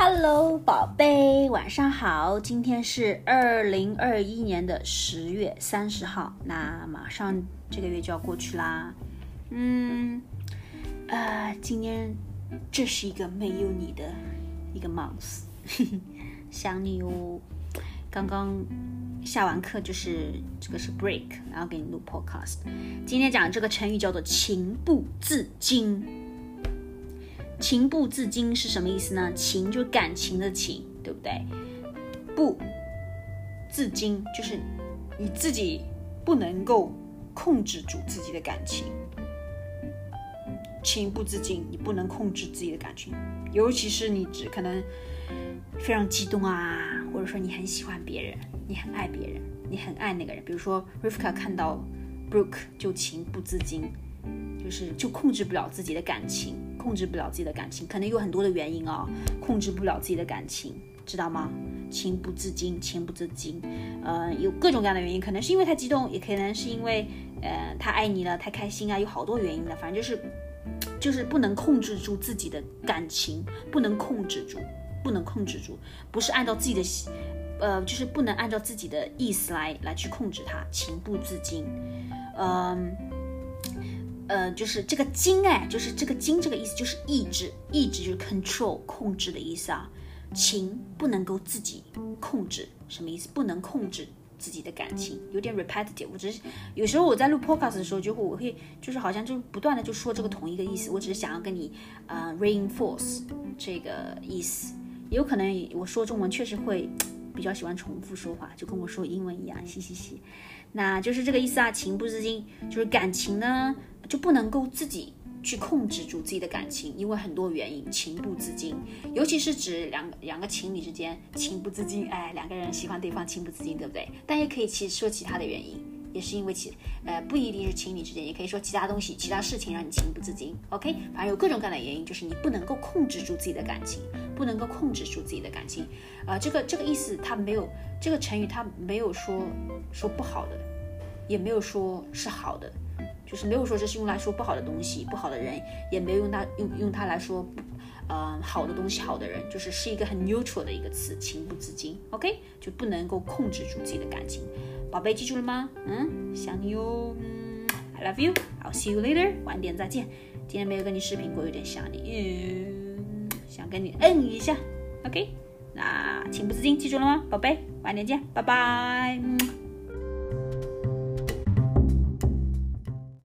Hello，宝贝，晚上好。今天是二零二一年的十月三十号，那马上这个月就要过去啦。嗯，呃，今天这是一个没有你的一个 month，想你哦。刚刚下完课就是这个是 break，然后给你录 podcast。今天讲这个成语叫做情不自禁。情不自禁是什么意思呢？情就感情的情，对不对？不自禁就是你自己不能够控制住自己的感情。情不自禁，你不能控制自己的感情，尤其是你只可能非常激动啊，或者说你很喜欢别人，你很爱别人，你很爱那个人。比如说 Rivka 看到 Brooke 就情不自禁，就是就控制不了自己的感情。控制不了自己的感情，可能有很多的原因啊，控制不了自己的感情，知道吗？情不自禁，情不自禁，呃，有各种各样的原因，可能是因为太激动，也可能是因为，呃，他爱你了，太开心啊，有好多原因的，反正就是，就是不能控制住自己的感情，不能控制住，不能控制住，不是按照自己的，呃，就是不能按照自己的意思来来去控制他，情不自禁，嗯。呃就是这个“精”哎，就是这个“精”这个意思，就是意志，意志就是 control 控制的意思啊。情不能够自己控制，什么意思？不能控制自己的感情，有点 repetitive。我只是有时候我在录 podcast 的时候，就会我会就是好像就不断的就说这个同一个意思。我只是想要跟你呃 reinforce 这个意思。有可能我说中文确实会比较喜欢重复说话，就跟我说英文一样，嘻嘻嘻。那就是这个意思啊，情不自禁，就是感情呢。就不能够自己去控制住自己的感情，因为很多原因，情不自禁，尤其是指两两个情侣之间情不自禁，哎，两个人喜欢对方情不自禁，对不对？但也可以其说其他的原因，也是因为其呃不一定是情侣之间，也可以说其他东西、其他事情让你情不自禁。OK，反正有各种各样的原因，就是你不能够控制住自己的感情，不能够控制住自己的感情。呃，这个这个意思它没有这个成语它没有说说不好的，也没有说是好的。就是没有说这是用来说不好的东西，不好的人，也没有用它用用它来说，呃，好的东西，好的人，就是是一个很 neutral 的一个词，情不自禁，OK，就不能够控制住自己的感情。宝贝，记住了吗？嗯，想你哟，嗯，I love you，I'll see you later，晚点再见。今天没有跟你视频过，有点想你，嗯，想跟你嗯一下，OK，那情不自禁，记住了吗？宝贝，晚点见，拜拜。嗯